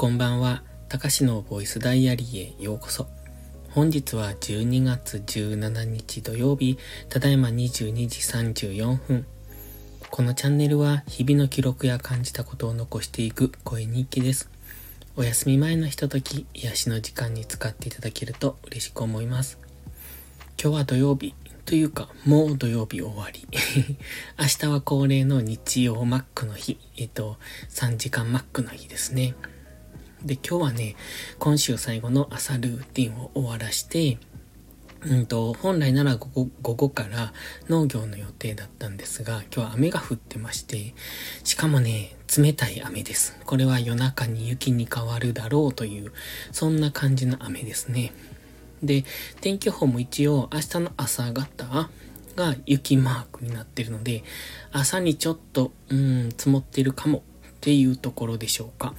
こんばんは。たかしのボイスダイアリーへようこそ。本日は12月17日土曜日、ただいま22時34分。このチャンネルは日々の記録や感じたことを残していく声日記です。お休み前のひととき、癒しの時間に使っていただけると嬉しく思います。今日は土曜日、というか、もう土曜日終わり。明日は恒例の日曜マックの日。えっと、3時間マックの日ですね。で、今日はね、今週最後の朝ルーティンを終わらして、うんと、本来なら午後午後から農業の予定だったんですが、今日は雨が降ってまして、しかもね、冷たい雨です。これは夜中に雪に変わるだろうという、そんな感じの雨ですね。で、天気予報も一応明日の朝方が雪マークになってるので、朝にちょっと、うん、積もってるかもっていうところでしょうか。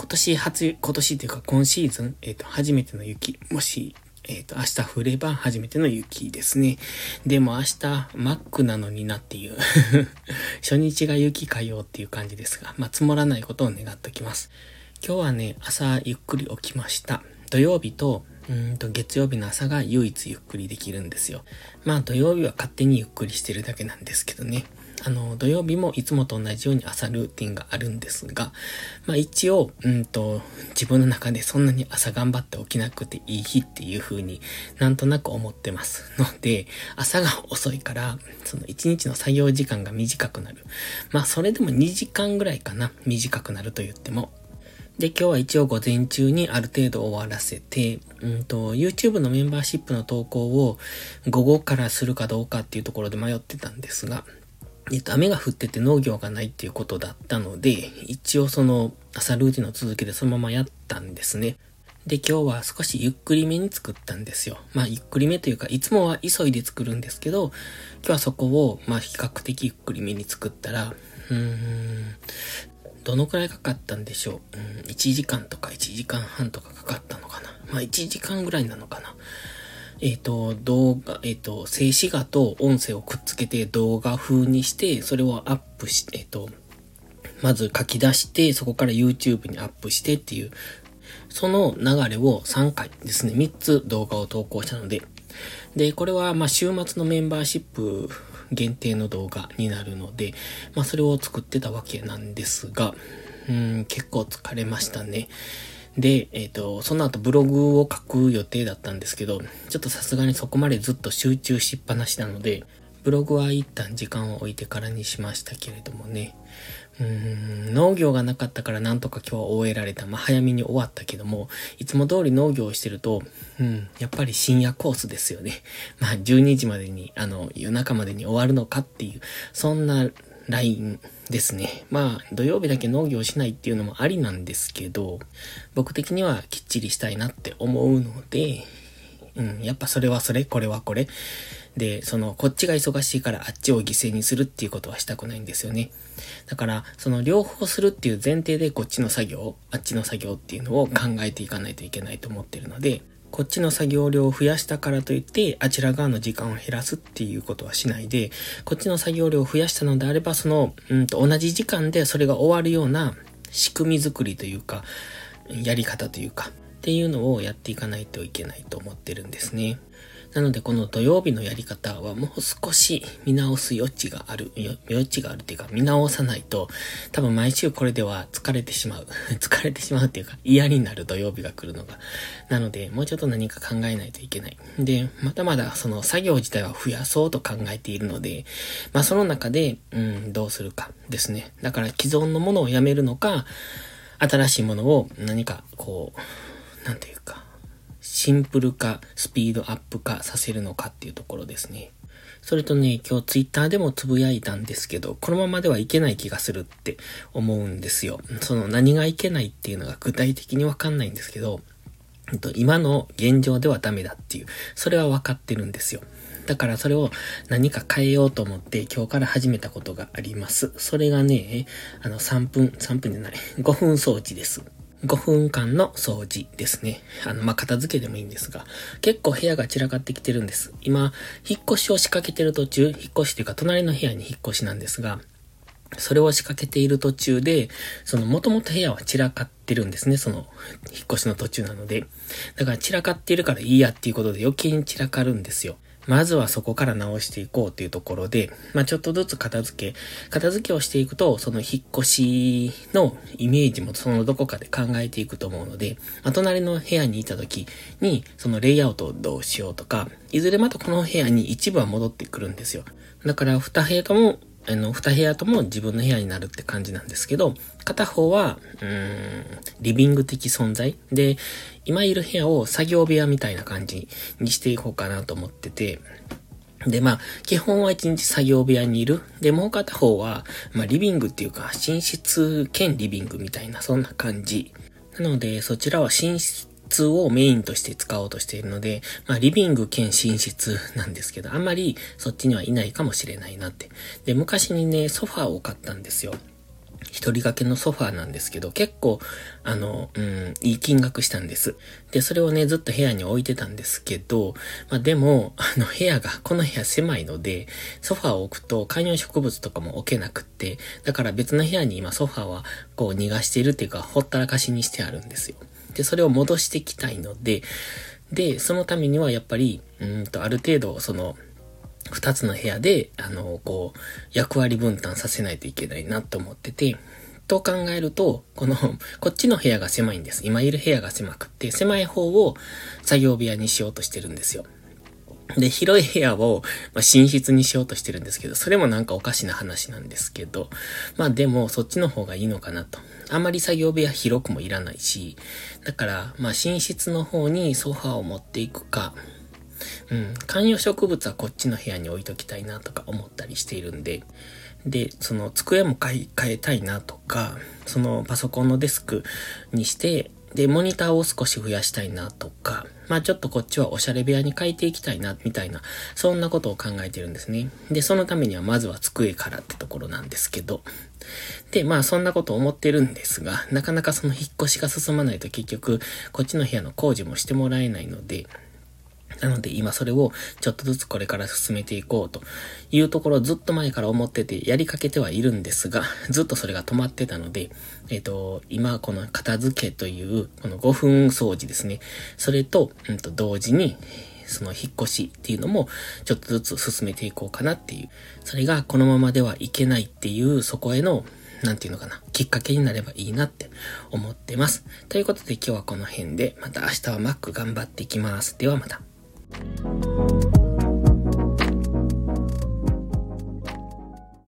今年初、今年というか今シーズン、えっ、ー、と、初めての雪。もし、えっ、ー、と、明日降れば初めての雪ですね。でも明日、マックなのになっていう。初日が雪かよっていう感じですが、まあ、積もらないことを願っておきます。今日はね、朝ゆっくり起きました。土曜日と、うんと月曜日の朝が唯一ゆっくりできるんですよ。まあ土曜日は勝手にゆっくりしてるだけなんですけどね。あの、土曜日もいつもと同じように朝ルーティンがあるんですが、まあ一応、うんと、自分の中でそんなに朝頑張って起きなくていい日っていう風になんとなく思ってますので、朝が遅いから、その一日の作業時間が短くなる。まあそれでも2時間ぐらいかな、短くなると言っても。で、今日は一応午前中にある程度終わらせて、うんと、YouTube のメンバーシップの投稿を午後からするかどうかっていうところで迷ってたんですが、えっと、雨が降ってて農業がないっていうことだったので、一応その朝ルーティンの続きでそのままやったんですね。で、今日は少しゆっくりめに作ったんですよ。まあ、ゆっくりめというか、いつもは急いで作るんですけど、今日はそこを、まあ、比較的ゆっくりめに作ったら、うーん、どのくらいかかったんでしょう？うん、1時間とか1時間半とかかかったのかな？まあ、1時間ぐらいなのかな？えっ、ー、と、動画、えっ、ー、と、静止画と音声をくっつけて動画風にして、それをアップし、えっ、ー、と、まず書き出して、そこから YouTube にアップしてっていう、その流れを3回ですね、3つ動画を投稿したので、で、これは、ま、週末のメンバーシップ限定の動画になるので、まあ、それを作ってたわけなんですが、うん、結構疲れましたね。で、えっ、ー、と、その後ブログを書く予定だったんですけど、ちょっとさすがにそこまでずっと集中しっぱなしなので、ブログは一旦時間を置いてからにしましたけれどもね。うーん、農業がなかったからなんとか今日は終えられた。まあ、早めに終わったけども、いつも通り農業をしてると、うん、やっぱり深夜コースですよね。まあ、12時までに、あの、夜中までに終わるのかっていう、そんなラインですね。まあ、土曜日だけ農業しないっていうのもありなんですけど、僕的にはきっちりしたいなって思うので、うん、やっぱそれはそれ、これはこれ。で、その、こっちが忙しいからあっちを犠牲にするっていうことはしたくないんですよね。だから、その両方するっていう前提でこっちの作業、あっちの作業っていうのを考えていかないといけないと思ってるので、こっちの作業量を増やしたからといって、あちら側の時間を減らすっていうことはしないで、こっちの作業量を増やしたのであれば、その、うんと同じ時間でそれが終わるような仕組み作りというか、やり方というか、っていうのをやっていかないといけないと思ってるんですね。なのでこの土曜日のやり方はもう少し見直す余地がある、余地があるっていうか見直さないと多分毎週これでは疲れてしまう。疲れてしまうっていうか嫌になる土曜日が来るのが。なのでもうちょっと何か考えないといけない。で、まだまだその作業自体は増やそうと考えているので、まあその中で、うん、どうするかですね。だから既存のものをやめるのか、新しいものを何かこう、なんていうか、シンプル化、スピードアップ化させるのかっていうところですね。それとね、今日ツイッターでもつぶやいたんですけど、このままではいけない気がするって思うんですよ。その何がいけないっていうのが具体的にわかんないんですけど、今の現状ではダメだっていう、それはわかってるんですよ。だからそれを何か変えようと思って今日から始めたことがあります。それがね、あの3分、3分じゃない、5分掃除です。5分間の掃除ですね。あの、まあ、片付けでもいいんですが、結構部屋が散らかってきてるんです。今、引っ越しを仕掛けてる途中、引っ越しというか隣の部屋に引っ越しなんですが、それを仕掛けている途中で、その元々部屋は散らかってるんですね。その、引っ越しの途中なので。だから散らかっているからいいやっていうことで余計に散らかるんですよ。まずはそこから直していこうっていうところで、まあちょっとずつ片付け、片付けをしていくと、その引っ越しのイメージもそのどこかで考えていくと思うので、まあ隣の部屋にいた時に、そのレイアウトをどうしようとか、いずれまたこの部屋に一部は戻ってくるんですよ。だから二部屋ともあの、二部屋とも自分の部屋になるって感じなんですけど、片方は、うん、リビング的存在で、今いる部屋を作業部屋みたいな感じにしていこうかなと思ってて、で、まあ、基本は一日作業部屋にいる。で、もう片方は、まあ、リビングっていうか、寝室兼リビングみたいな、そんな感じ。なので、そちらは寝室をメインとして使おうとしているので、まあ、リビング兼寝室なんですけど、あんまりそっちにはいないかもしれないなって。で、昔にね、ソファーを買ったんですよ。一人掛けのソファーなんですけど、結構、あの、うん、いい金額したんです。で、それをね、ずっと部屋に置いてたんですけど、まあでも、あの、部屋が、この部屋狭いので、ソファーを置くと観葉植物とかも置けなくって、だから別の部屋に今ソファーは、こう逃がしているっていうか、ほったらかしにしてあるんですよ。で、それを戻していきたいので、で、そのためにはやっぱり、うんと、ある程度、その、二つの部屋で、あの、こう、役割分担させないといけないなと思ってて、と考えると、この、こっちの部屋が狭いんです。今いる部屋が狭くって、狭い方を作業部屋にしようとしてるんですよ。で、広い部屋を、まあ、寝室にしようとしてるんですけど、それもなんかおかしな話なんですけど、まあでも、そっちの方がいいのかなと。あんまり作業部屋広くもいらないし、だから、まあ寝室の方にソファーを持っていくか、うん、観葉植物はこっちの部屋に置いときたいなとか思ったりしているんで、で、その机も買い変えたいなとか、そのパソコンのデスクにして、で、モニターを少し増やしたいなとか、まあちょっとこっちはおしゃれ部屋に変えていきたいな、みたいな、そんなことを考えてるんですね。で、そのためにはまずは机からってところなんですけど。で、まあそんなこと思ってるんですが、なかなかその引っ越しが進まないと結局、こっちの部屋の工事もしてもらえないので、なので今それをちょっとずつこれから進めていこうというところずっと前から思っててやりかけてはいるんですが、ずっとそれが止まってたので、えっ、と、今この片付けというこの5分掃除ですね。それと、うんと同時に、その引っ越しっていうのもちょっとずつ進めていこうかなっていう。それがこのままではいけないっていうそこへのなんていうのかな、きっかけになればいいなって思ってます。ということで今日はこの辺で、また明日は Mac 頑張っていきます。ではまた。Thank you.